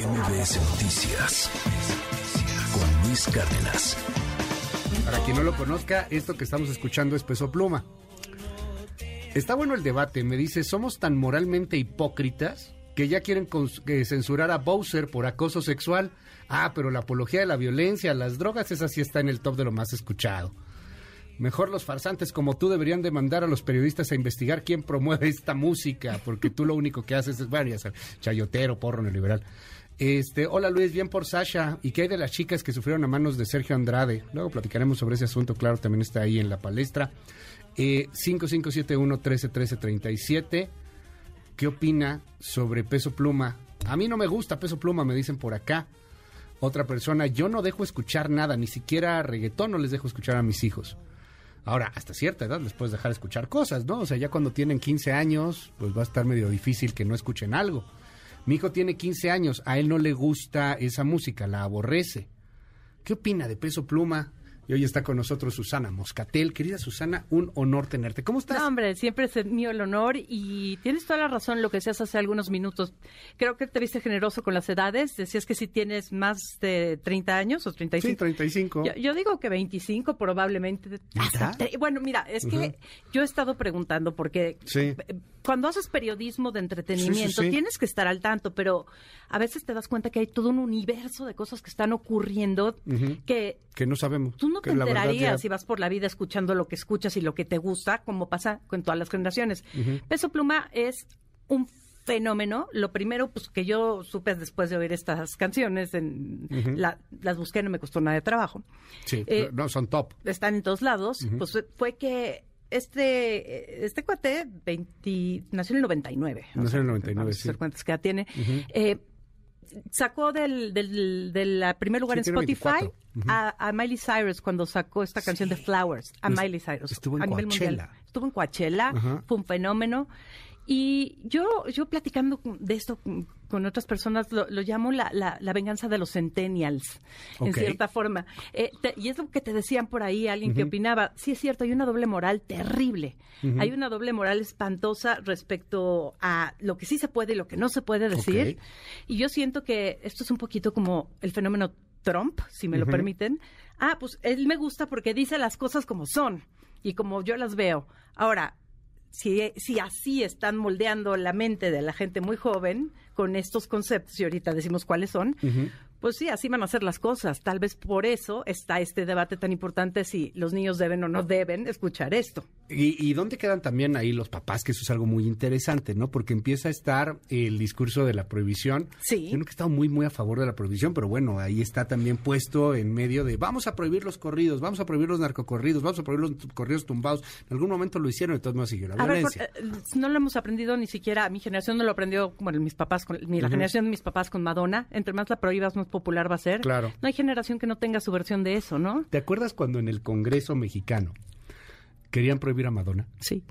MBS Noticias con Luis Cárdenas. Para quien no lo conozca, esto que estamos escuchando es Peso Pluma. Está bueno el debate, me dice, somos tan moralmente hipócritas que ya quieren censurar a Bowser por acoso sexual. Ah, pero la apología de la violencia, las drogas, esa sí está en el top de lo más escuchado. Mejor los farsantes como tú deberían demandar a los periodistas a investigar quién promueve esta música, porque tú lo único que haces es, bueno, ya sabes, chayotero, porro neoliberal. Este, hola Luis, bien por Sasha. ¿Y qué hay de las chicas que sufrieron a manos de Sergio Andrade? Luego platicaremos sobre ese asunto, claro, también está ahí en la palestra. Eh, 5571-131337. ¿Qué opina sobre Peso Pluma? A mí no me gusta Peso Pluma, me dicen por acá. Otra persona, yo no dejo escuchar nada, ni siquiera reggaetón no les dejo escuchar a mis hijos. Ahora, hasta cierta edad les puedes dejar escuchar cosas, ¿no? O sea, ya cuando tienen 15 años, pues va a estar medio difícil que no escuchen algo. Mi hijo tiene 15 años, a él no le gusta esa música, la aborrece. ¿Qué opina de Peso Pluma? Y hoy está con nosotros Susana Moscatel. Querida Susana, un honor tenerte. ¿Cómo estás? No, hombre, siempre es mío el honor y tienes toda la razón lo que decías hace algunos minutos. Creo que te viste generoso con las edades. Decías que si tienes más de 30 años o 35. Sí, 35. Yo, yo digo que 25 probablemente. Hasta bueno, mira, es que yo he estado preguntando porque Sí. eh, cuando haces periodismo de entretenimiento Sí, sí, sí. tienes que estar al tanto, pero a veces te das cuenta que hay todo un universo de cosas que están ocurriendo que Que no sabemos. Tú no que te enterarías ya- si vas por la vida escuchando lo que escuchas y lo que te gusta, como pasa con todas las generaciones. Peso Pluma es un fenómeno. Lo primero, pues que yo supe después de oír estas canciones, en, la- las busqué, no me costó nada de trabajo. Sí, Eh, no, son top. Están en todos lados. Pues fue que este este cuate 20, nació en el 99. Nació en el 99, vamos a sí. hacer cuentas que ya tiene. Eh, sacó del, del, del primer lugar Sí, en Spotify 24. a, a Miley Cyrus cuando sacó esta canción de Flowers. A Es- Miley Cyrus. estuvo en a nivel mundial. Coachella. Estuvo en Coachella. Fue un fenómeno. Y yo, yo platicando de esto con, otras personas, lo, lo llamo la, la, la venganza de los centennials, en cierta forma. Eh, te- y es lo que te decían por ahí, alguien que opinaba, sí es cierto, hay una doble moral terrible. Hay una doble moral espantosa respecto a lo que sí se puede y lo que no se puede decir. Y yo siento que esto es un poquito como el fenómeno Trump, si me lo permiten. Ah, pues él me gusta porque dice las cosas como son y como yo las veo. Ahora, si, si así están moldeando la mente de la gente muy joven con estos conceptos, y ahorita decimos cuáles son, pues sí, así van a ser las cosas. Tal vez por eso está este debate tan importante si los niños deben o no deben escuchar esto. ¿Y, y dónde quedan también ahí los papás? Que eso es algo muy interesante, ¿no? Porque empieza a estar el discurso de la prohibición. Sí. Yo nunca he estado muy, muy a favor de la prohibición, pero bueno, ahí está también puesto en medio de vamos a prohibir los corridos, vamos a prohibir los narcocorridos, vamos a prohibir los corridos tumbados. En algún momento lo hicieron, entonces no siguió la A ver, por- violencia. eh, no lo hemos aprendido ni siquiera, mi generación no lo aprendió, bueno, mis papás, con, ni la generación de mis papás con Madonna. Entre más la prohíbas, más popular va a ser. Claro. No hay generación que no tenga su versión de eso, ¿no? ¿Te acuerdas cuando en el Congreso mexicano querían prohibir a Madonna Sí.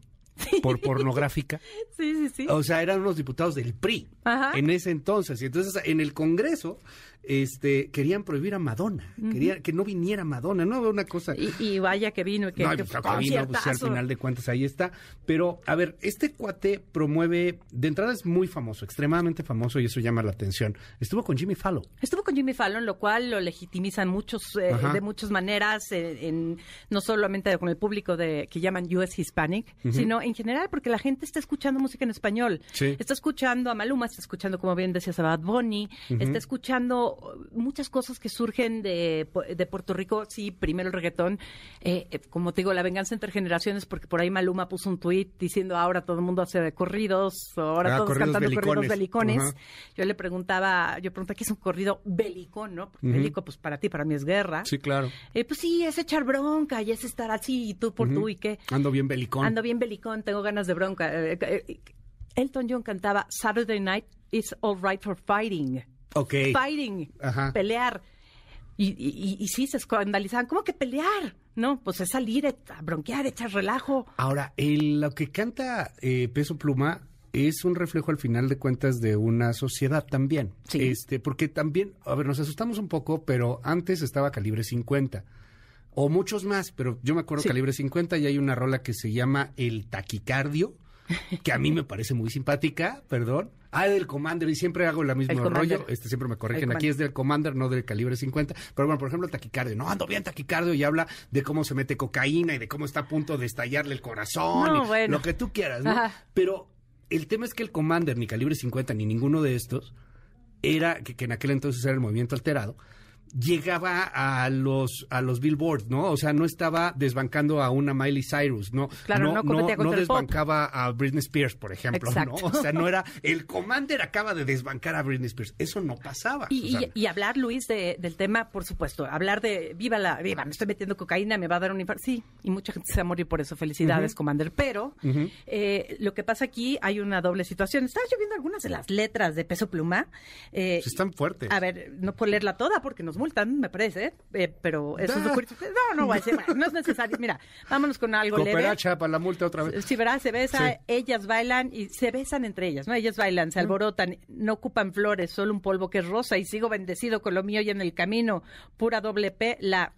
por pornográfica? Sí, sí, sí. O sea, eran unos diputados del PRI Ajá. en ese entonces. Y entonces en el Congreso este, querían prohibir a Madonna, querían que no viniera Madonna, no una cosa. Y, y vaya que vino y que, no, que pues, acá vino, pues, al final de cuentas ahí está. Pero, a ver, este cuate promueve, de entrada es muy famoso, extremadamente famoso y eso llama la atención. Estuvo con Jimmy Fallon. Estuvo con Jimmy Fallon, lo cual lo legitimizan muchos eh, de muchas maneras, eh, en, no solamente con el público de que llaman US Hispanic, sino en general porque la gente está escuchando música en español. Sí. Está escuchando a Maluma, está escuchando, como bien decías, a Bad Bunny, está escuchando uh, muchas cosas que surgen de, de Puerto Rico. Sí, primero el reggaetón. Eh, eh, como te digo, la venganza entre generaciones, porque por ahí Maluma puso un tuit diciendo ahora todo el mundo hace corridos, ahora Ah, todos corridos cantando belicones. corridos belicones. Yo le preguntaba, yo pregunté qué es un corrido bélico, ¿no? Porque bélico, pues para ti, para mí es guerra. claro. Eh, pues sí, es echar bronca y es estar así y tú por tú y qué. Ando bien belicón. Ando bien belicón, tengo ganas de bronca. Eh, eh, eh, Elton John cantaba Saturday Night is all right for fighting. Ok. Fighting, Ajá. pelear. Y, y, y sí, se escandalizaban. ¿Cómo que pelear? No, pues es salir a bronquear, echar relajo. Ahora, el- lo que canta eh, Peso Pluma es un reflejo al final de cuentas de una sociedad también. Sí. Este, porque también, a ver, nos asustamos un poco, pero antes estaba calibre 50. O muchos más, pero yo me acuerdo Sí. calibre 50 y hay una rola que se llama El Taquicardio, que a mí me parece muy simpática, perdón. Ah, del Commander, y siempre hago el mismo rollo. Este siempre me corrigen. Aquí es del Commander, no del calibre 50. Pero bueno, por ejemplo, el taquicardio. No, ando bien taquicardio y habla de cómo se mete cocaína y de cómo está a punto de estallarle el corazón. y Lo que tú quieras, ¿no? Pero el tema es que el Commander, ni calibre 50, ni ninguno de estos, era, que en aquel entonces era el movimiento alterado, llegaba a los a los billboards, ¿no? O sea, no estaba desbancando a una Miley Cyrus, ¿no? Claro, no, no, no, desbancaba a Britney Spears, por ejemplo, ¿no? O sea, no era el Commander acaba de desbancar a Britney Spears, eso no pasaba. Y, y, hablar, Luis, de, del tema, por supuesto, hablar de viva la viva, me estoy metiendo cocaína, me va a dar un infarto, sí, y mucha gente se va a morir por eso. Felicidades, Commander. Pero eh, lo que pasa aquí hay una doble situación. Estaba yo viendo algunas de las letras de Peso Pluma. Eh, Están fuertes. A ver, no puedo leerla toda porque nos multan, me parece, eh, pero eso es lo No, no voy a decir, no es necesario. Mira, vámonos con algo Cooperacha para la multa otra vez. Sí, ¿verdad? Se besa, ellas bailan y se besan entre ellas, ¿no? Ellas bailan, se alborotan, no ocupan flores, solo un polvo que es rosa y sigo bendecido con lo mío y en el camino, pura doble P, la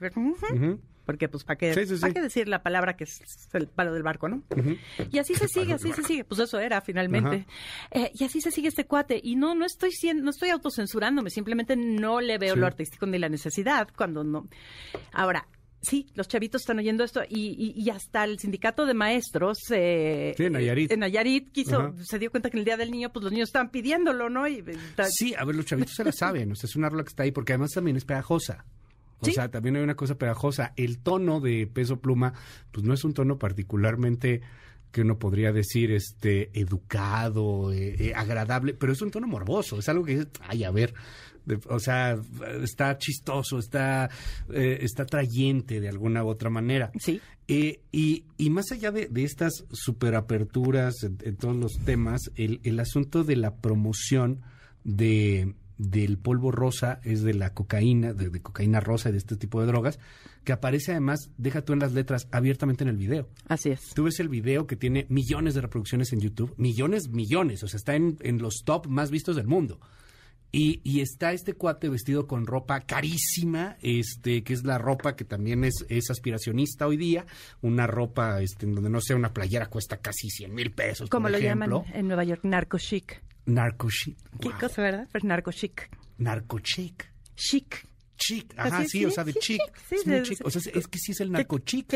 porque pues para qué, qué decir la palabra que es el palo del barco, ¿no? Y así se sigue, así se sigue, pues eso era finalmente. Eh, y así se sigue este cuate y no no estoy siendo, no estoy autocensurándome, simplemente no le veo lo artístico ni la necesidad cuando no. Ahora, Sí, los chavitos están oyendo esto y, y, hasta el sindicato de maestros eh, en Nayarit, en Nayarit quiso, se dio cuenta que en el Día del Niño, pues los niños estaban pidiéndolo, ¿no? Y, sí, a ver, los chavitos se la saben, o sea, es una rola que está ahí porque además también es pegajosa. O sea, también hay una cosa pegajosa. El tono de peso pluma, pues no es un tono particularmente que uno podría decir este educado, eh, eh, agradable, pero es un tono morboso, es algo que ay, a ver, o sea, está chistoso, está eh, está atrayente de alguna u otra manera. Sí. y, y más allá de, de estas superaperturas en, en todos los temas, el, el asunto de la promoción de del polvo rosa es de la cocaína, de, cocaína rosa y de este tipo de drogas, que aparece además, deja tú en las letras, abiertamente en el video. Así es. Tú ves el video que tiene millones de reproducciones en YouTube, millones, millones, o sea, está en, en los top más vistos del mundo. Y, y, está este cuate vestido con ropa carísima, este, que es la ropa que también es, es aspiracionista hoy día, una ropa este, en donde no sea una playera cuesta casi 100 mil pesos. Como lo llaman en Nueva York, narco chic. Narco chic. ¿Qué cosa, verdad? Pues narco chic. Narco chic. Chic. Chic, ajá, sí, o sea, de chic. Sí, es muy chic. O sea, es que sí es el narco chic.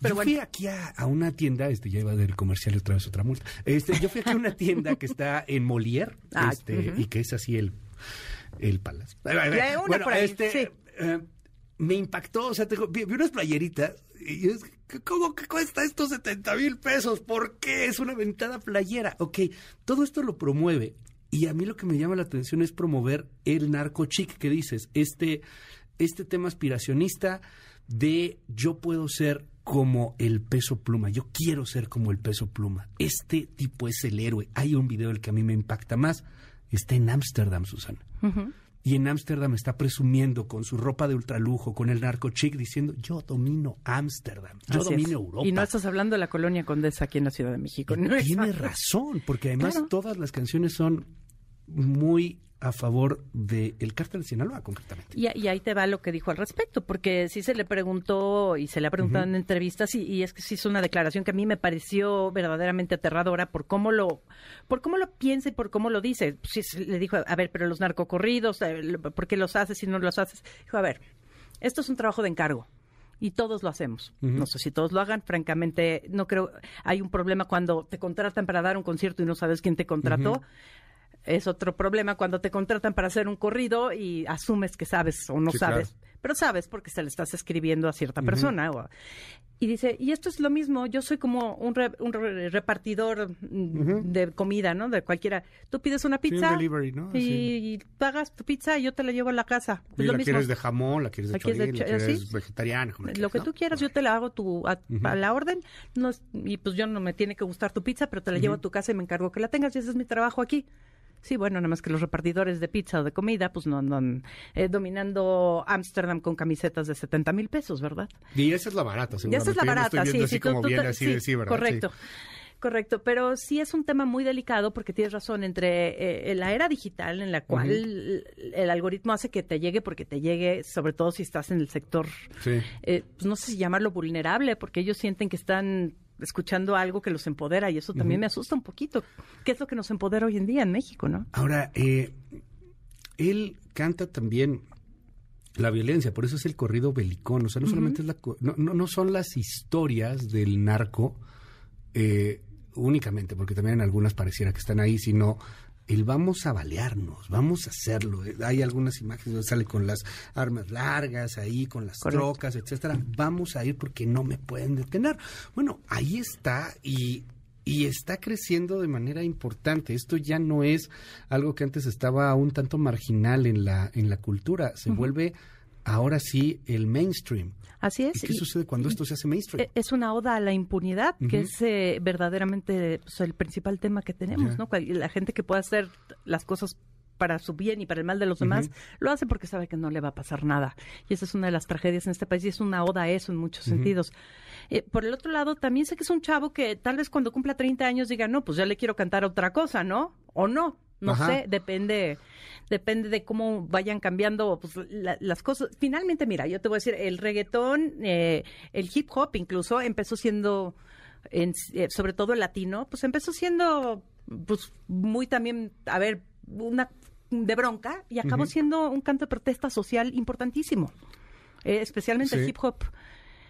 pero yo fui aquí a, una tienda, este, ya iba del comercial y otra vez otra multa. Este, yo fui aquí a una tienda que está en Molière, ah, este, y que es así el, el palacio. Bueno, este, eh, me impactó, o sea, vi, vi unas playeritas y es, ¿Cómo que cuesta estos 70 mil pesos? ¿Por qué? Es una ventada playera. Ok, todo esto lo promueve. Y a mí lo que me llama la atención es promover el narco chic que dices, este, este tema aspiracionista de yo puedo ser como el peso pluma, yo quiero ser como el peso pluma. Este tipo es el héroe. Hay un video el que a mí me impacta más. Está en Ámsterdam, Susana y en Ámsterdam está presumiendo con su ropa de ultralujo, con el narco chic, diciendo yo domino Ámsterdam, yo domino Europa. Y no estás hablando de la colonia Condesa aquí en la Ciudad de México. Tiene razón, porque además todas las canciones son muy a favor del el cártel de Sinaloa, concretamente. Y, ahí te va lo que dijo al respecto, porque sí se le preguntó y se le ha preguntado en entrevistas y, es que sí es una declaración que a mí me pareció verdaderamente aterradora por cómo lo, por cómo lo piensa y por cómo lo dice. Sí, le dijo, a ver, pero los narcocorridos, eh, ¿por qué los haces y no los haces? Dijo, a ver, esto es un trabajo de encargo y todos lo hacemos. No sé si todos lo hagan, francamente, no creo. Hay un problema cuando te contratan para dar un concierto y no sabes quién te contrató es otro problema cuando te contratan para hacer un corrido y asumes que sabes o no sabes, pero sabes porque se le estás escribiendo a cierta persona. y dice, y esto es lo mismo, yo soy como un, un repartidor de comida, ¿no? De cualquiera. Tú pides una pizza y, pagas tu pizza y yo te la llevo a la casa. la quieres de jamón, la quieres de chorizo, la quieres vegetariana. Lo que tú quieras, yo te la hago tu, a, la orden. No, y pues yo no me tiene que gustar tu pizza, pero te la llevo a tu casa y me encargo que la tengas. Y ese es mi trabajo aquí. Sí, bueno, nada más que los repartidores de pizza o de comida, pues no andan eh, dominando Ámsterdam con camisetas de 70 mil pesos, ¿verdad? Y esa es la barata, seguramente. esa es la barata, sí, sí, como así sí, Correcto. Correcto, pero sí es un tema muy delicado porque tienes razón entre eh, la era digital en la cual el, algoritmo hace que te llegue porque te llegue, sobre todo si estás en el sector, eh, pues no sé si llamarlo vulnerable, porque ellos sienten que están escuchando algo que los empodera y eso también me asusta un poquito. ¿Qué es lo que nos empodera hoy en día en México, no? Ahora, eh, él canta también la violencia, por eso es el corrido belicón, o sea, no solamente es la, no, no, son las historias del narco eh, únicamente, porque también en algunas pareciera que están ahí, sino el vamos a balearnos, vamos a hacerlo. Hay algunas imágenes donde sale con las armas largas ahí, con las trocas, etcétera. Vamos a ir porque no me pueden detener. Bueno, ahí está y y está creciendo de manera importante. Esto ya no es algo que antes estaba un tanto marginal en la, en la cultura, se vuelve ahora sí el mainstream. Así es. ¿Y qué sucede cuando esto se hace mainstream? E, es una oda a la impunidad, que es eh, verdaderamente pues, el principal tema que tenemos, ¿no? La gente que puede hacer las cosas para su bien y para el mal de los demás, lo hace porque sabe que no le va a pasar nada. Y esa es una de las tragedias en este país y es una oda a eso en muchos sentidos. Eh, por el otro lado, también sé que es un chavo que tal vez cuando cumpla 30 años diga, no, pues ya le quiero cantar otra cosa, ¿no? O no, no sé, depende depende de cómo vayan cambiando pues, las cosas. Finalmente, mira, yo te voy a decir, el reggaetón, eh, el hip hop incluso empezó siendo, en, eh, sobre todo el latino, pues empezó siendo pues muy también, a ver, una de bronca y acabó siendo un canto de protesta social importantísimo, eh, especialmente el hip hop.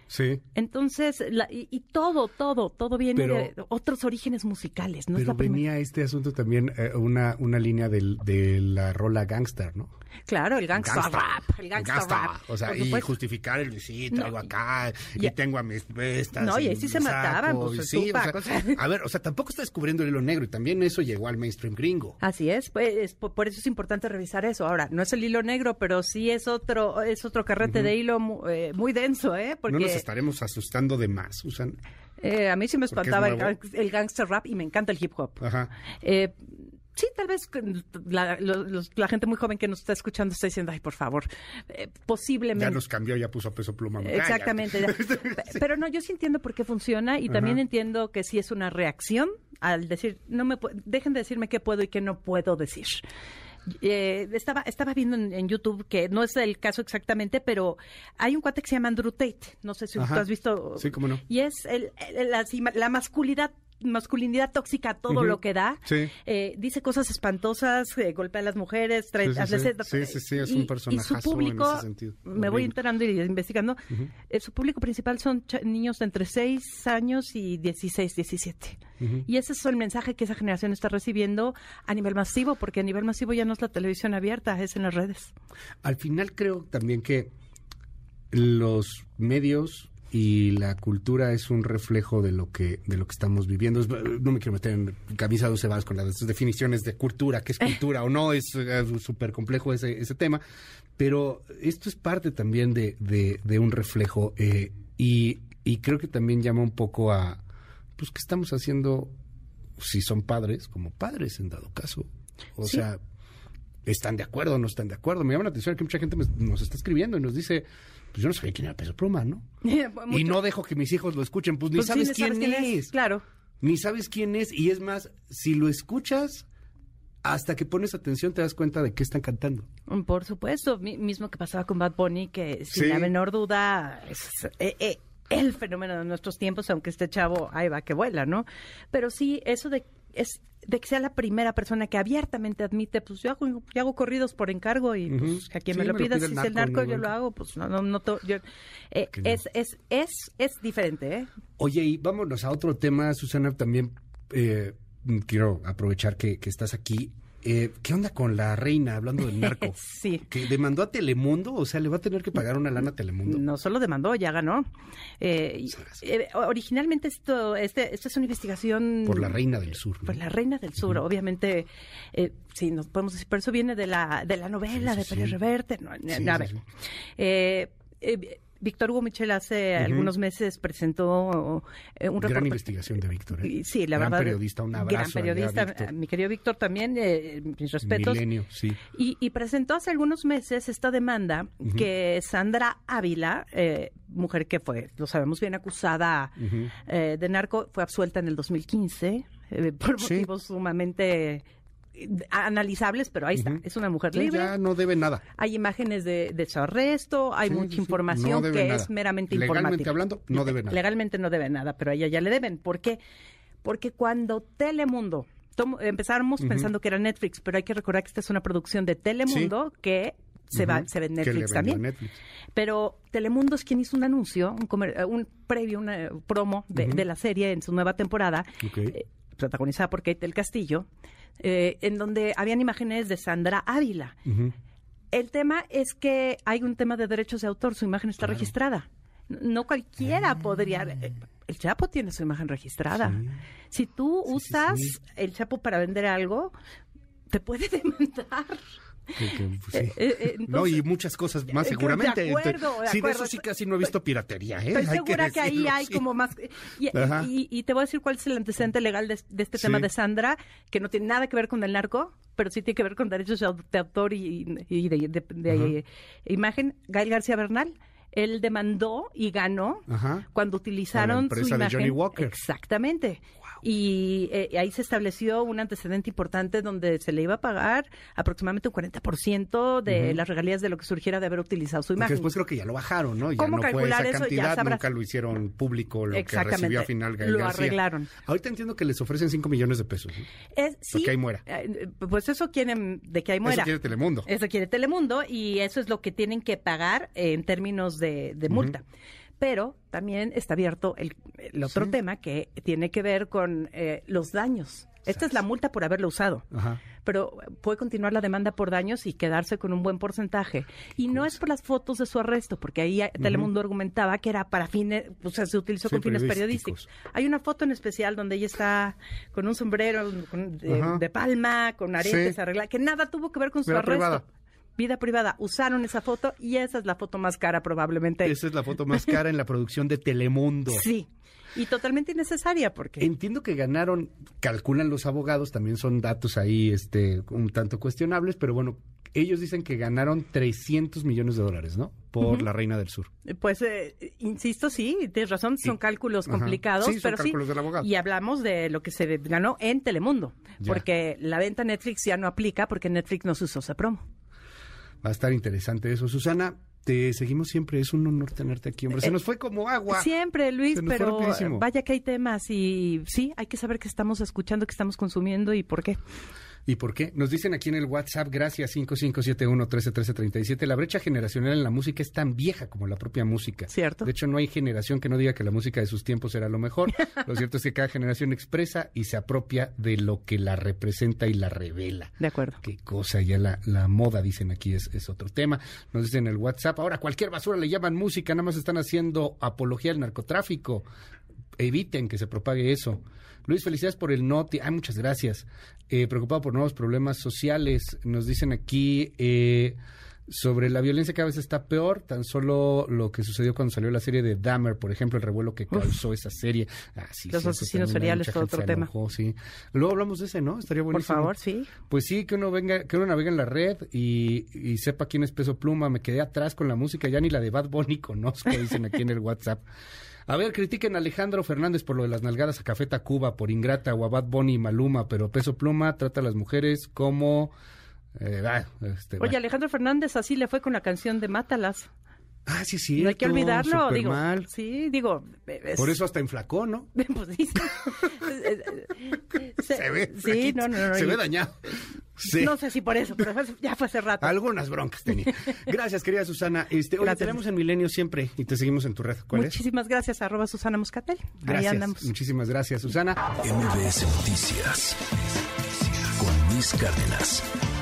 Sí. Entonces, y, todo, todo, todo viene de otros orígenes musicales. ¿no? Pero venía este asunto también, eh, una, una línea del, de la rola gangster, ¿no? Claro, el gangsta, rap. El gangsta, rap. O sea, y justificar el sí, traigo acá, y, tengo a mis bestas. No, y ahí sí se mataban, pues, sí, A ver, o sea, tampoco está descubriendo el hilo negro y también eso llegó al mainstream gringo. Así es, pues por, eso es importante revisar eso. Ahora, no es el hilo negro, pero sí es otro es otro carrete de hilo muy, eh, muy, denso, ¿eh? Porque... No nos estaremos asustando de más, Susan. Eh, a mí sí me espantaba el, el, gangster rap y me encanta el hip hop. Ajá. Eh, sí, tal vez la, la, gente muy joven que nos está escuchando está diciendo, ay, por favor, eh, posiblemente. Ya nos cambió, ya puso peso pluma. Exactamente. Pero no, yo sí entiendo por qué funciona y también entiendo que sí es una reacción al decir, no me dejen de decirme qué puedo y qué no puedo decir. Eh, estaba, estaba viendo en, YouTube que no es el caso exactamente, pero hay un cuate que se llama Andrew Tate. No sé si tú has visto. Sí, cómo no. Y es el, la, la masculinidad masculinidad tóxica todo lo que da. Eh, dice cosas espantosas, eh, golpea a las mujeres, trae, sí, sí, sí, es un personaje. Y su público, me voy enterando y investigando, eh, su público principal son niños de entre 6 años y 16, 17. Y ese es el mensaje que esa generación está recibiendo a nivel masivo, porque a nivel masivo ya no es la televisión abierta, es en las redes. Al final creo también que los medios y la cultura es un reflejo de lo que de lo que estamos viviendo. No me quiero meter en camisa se vas con las definiciones de cultura, qué es cultura o no, es súper complejo ese, ese tema, pero esto es parte también de, de, un reflejo eh, y, y creo que también llama un poco a, pues, ¿qué estamos haciendo si son padres, como padres en dado caso? O sea, ¿están de acuerdo o no están de acuerdo? Me llama la atención que mucha gente nos está escribiendo y nos dice pues yo no sabía quién era Peso Pluma, ¿no? y no dejo que mis hijos lo escuchen, pues ni pues sabes, quién, es. Claro. Ni sabes quién es. Y es más, si lo escuchas, hasta que pones atención te das cuenta de qué están cantando. Mm, por supuesto, mismo que pasaba con Bad Bunny, que sin la menor duda es eh, eh, el fenómeno de nuestros tiempos, aunque este chavo ahí va que vuela, ¿no? Pero sí, eso de es de que sea la primera persona que abiertamente admite, pues yo hago, yo hago corridos por encargo y pues a quien me lo pida, si es el narco, yo lo hago, pues no, no, no, yo, eh, es, es, es, es diferente, ¿eh? Oye, y vámonos a otro tema, Susana, también eh, quiero aprovechar que, que estás aquí. Eh, ¿Qué onda con la reina, hablando del narco? sí. ¿Que demandó a Telemundo? O sea, ¿le va a tener que pagar una lana a Telemundo? No solo demandó, ya ganó. Eh, eh, originalmente esto, este, esta es una investigación... Por la reina del sur. Por la reina del sur, obviamente. sí, nos podemos decir, pero eso viene de la, de la novela de Pérez Reverte. No, a ver. Víctor Hugo Michel hace algunos meses presentó eh, un Gran investigación de Víctor. ¿eh? Sí, la gran verdad. periodista, un abrazo. Gran periodista, mi querido Víctor también, eh, mis respetos. Milenio, sí. Y, presentó hace algunos meses esta demanda que Sandra Ávila, mujer que fue, lo sabemos bien, acusada de narco, fue absuelta en el 2015 por motivos sumamente analizables, pero ahí está, es una mujer libre. Ya no debe nada. Hay imágenes de, de su arresto, hay mucha información que es meramente Legalmente hablando, no debe nada. Legalmente no debe nada, pero a ella ya le deben. ¿Por qué? Porque cuando Telemundo empezamos pensando que era Netflix, pero hay que recordar que esta es una producción de Telemundo que se, va, se ve en Netflix también. Pero Telemundo es quien hizo un anuncio, un, un previo, una promo de, la serie en su nueva temporada, eh, protagonizada por Kate del Castillo, eh, en donde habían imágenes de Sandra Ávila. El tema es que hay un tema de derechos de autor, su imagen está registrada. No cualquiera ah. podría. Eh, el Chapo tiene su imagen registrada. Si tú usas el Chapo para vender algo, te puede demandar. Pues, eh, eh, no, y muchas cosas más seguramente. De acuerdo, sí, de eso sí casi no he visto piratería. ¿eh? Estoy segura que, ahí hay como más... Y, te voy a decir cuál es el antecedente legal de, este tema de Sandra, que no tiene nada que ver con el narco, pero sí tiene que ver con derechos de autor y, de, imagen. Gael García Bernal él demandó y ganó cuando utilizaron su imagen. De Johnny Walker. Exactamente. Y eh, ahí se estableció un antecedente importante donde se le iba a pagar aproximadamente un 40% de las regalías de lo que surgiera de haber utilizado su imagen. después creo que ya lo bajaron, ¿no? Ya no fue esa cantidad, nunca lo hicieron público lo que recibió a final Gael Lo arreglaron. Ahorita entiendo que les ofrecen 5 millones de pesos. Es, sí. Que ahí muera. Eh, pues eso quieren de que ahí muera. Eso quiere Telemundo. Eso quiere Telemundo y eso es lo que tienen que pagar en términos de, multa. Pero también está abierto el, otro tema que tiene que ver con eh, los daños. Esta es la multa por haberlo usado. Pero puede continuar la demanda por daños y quedarse con un buen porcentaje. Y no es por las fotos de su arresto, porque ahí Telemundo argumentaba que era para fines, o sea, se utilizó con fines periodísticos. Hay una foto en especial donde ella está con un sombrero de, palma, con aretes arregladas, que nada tuvo que ver con su arresto vida privada. Usaron esa foto y esa es la foto más cara probablemente. Esa es la foto más cara en la producción de Telemundo. Sí. Y totalmente innecesaria porque... Entiendo que ganaron, calculan los abogados, también son datos ahí este, un tanto cuestionables, pero bueno, ellos dicen que ganaron 300 millones de dólares, ¿no? Por la Reina del Sur. Pues, eh, insisto, sí, tienes razón, son cálculos complicados, sí, pero cálculos Del abogado. Y hablamos de lo que se ganó en Telemundo, porque la venta Netflix ya no aplica porque Netflix no se usó esa promo. Va a estar interesante eso. Susana, te seguimos siempre. Es un honor tenerte aquí, hombre. Se eh, nos fue como agua. Siempre, Luis, pero vaya que hay temas y sí, hay que saber qué estamos escuchando, qué estamos consumiendo y por qué. ¿Y por qué? Nos dicen aquí en el WhatsApp, gracias 5571-131337, la brecha generacional en la música es tan vieja como la propia música. Cierto. De hecho, no hay generación que no diga que la música de sus tiempos era lo mejor. lo cierto es que cada generación expresa y se apropia de lo que la representa y la revela. De acuerdo. Qué cosa, ya la, la moda, dicen aquí, es, es otro tema. Nos dicen en el WhatsApp, ahora cualquier basura le llaman música, nada más están haciendo apología al narcotráfico. Eviten que se propague eso. Luis, felicidades por el noti. Ay, muchas gracias. Eh, preocupado por nuevos problemas sociales. Nos dicen aquí eh, sobre la violencia que a veces está peor, tan solo lo que sucedió cuando salió la serie de Dahmer, por ejemplo, el revuelo que causó esa serie. Ah, Los asesinos seriales fue otro tema. sí. Luego hablamos de ese, ¿no? Estaría buenísimo. Por favor, sí. Pues sí, que uno venga, que uno navegue en la red y, y sepa quién es Peso Pluma. Me quedé atrás con la música, ya ni la de Bad Bunny conozco, dicen aquí en el WhatsApp. A ver, critiquen a Alejandro Fernández por lo de las nalgadas a Café Tacuba, por Ingrata o a Bad Bunny y Maluma, pero Peso Pluma trata a las mujeres como... Eh, ah, este, Oye, Alejandro Fernández así le fue con la canción de Mátalas. Ah, sí, sí. No hay que olvidarlo, digo. Sí, digo. Por eso hasta inflacó, ¿no? pues sí. se, ve. Sí, no, no, no, se ve dañado. No sé si por eso, pero ya fue hace rato. Algunas broncas tenía. Gracias, querida Susana. Este, oye, tenemos en Milenio siempre y te seguimos en tu red. ¿Cuál Muchísimas gracias, arroba Susana Muscatel. Gracias. Ahí andamos. Muchísimas gracias, Susana. MBS Noticias con Luis Cárdenas.